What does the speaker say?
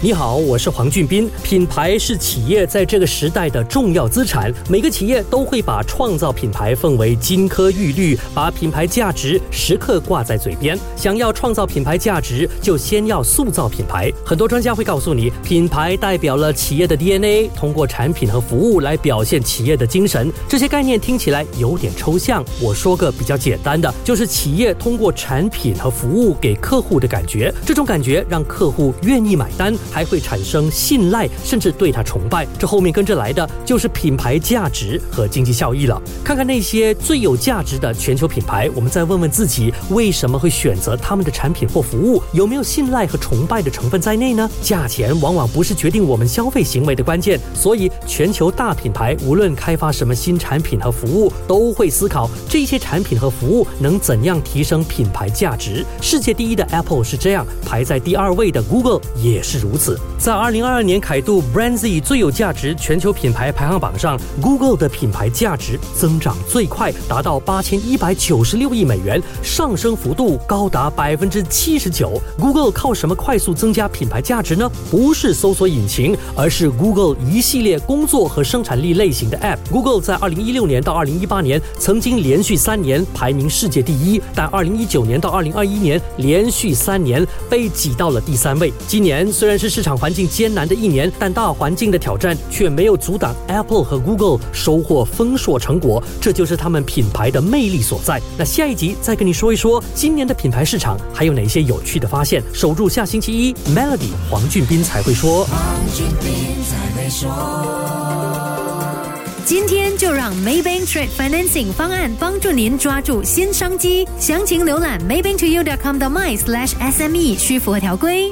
你好，我是黄俊斌。品牌是企业在这个时代的重要资产，每个企业都会把创造品牌奉为金科玉律，把品牌价值时刻挂在嘴边。想要创造品牌价值，就先要塑造品牌。很多专家会告诉你，品牌代表了企业的 DNA，通过产品和服务来表现企业的精神。这些概念听起来有点抽象，我说个比较简单的，就是企业通过产品和服务给客户的感觉，这种感觉让客户愿意买单。还会产生信赖，甚至对他崇拜。这后面跟着来的就是品牌价值和经济效益了。看看那些最有价值的全球品牌，我们再问问自己，为什么会选择他们的产品或服务？有没有信赖和崇拜的成分在内呢？价钱往往不是决定我们消费行为的关键，所以全球大品牌无论开发什么新产品和服务，都会思考这些产品和服务能怎样提升品牌价值。世界第一的 Apple 是这样，排在第二位的 Google 也是如。此。在二零二二年凯度 Brandz 最有价值全球品牌排行榜上，Google 的品牌价值增长最快，达到八千一百九十六亿美元，上升幅度高达百分之七十九。Google 靠什么快速增加品牌价值呢？不是搜索引擎，而是 Google 一系列工作和生产力类型的 App。Google 在二零一六年到二零一八年曾经连续三年排名世界第一，但二零一九年到二零二一年连续三年被挤到了第三位。今年虽然是市场环境艰难的一年，但大环境的挑战却没有阻挡 Apple 和 Google 收获丰硕成果，这就是他们品牌的魅力所在。那下一集再跟你说一说今年的品牌市场还有哪些有趣的发现。守住下星期一，Melody 黄俊斌才会说。今天就让 Maybank Trade Financing 方案帮助您抓住新商机，详情浏览 maybanktoyou.com 的 my/sme，需符合条规。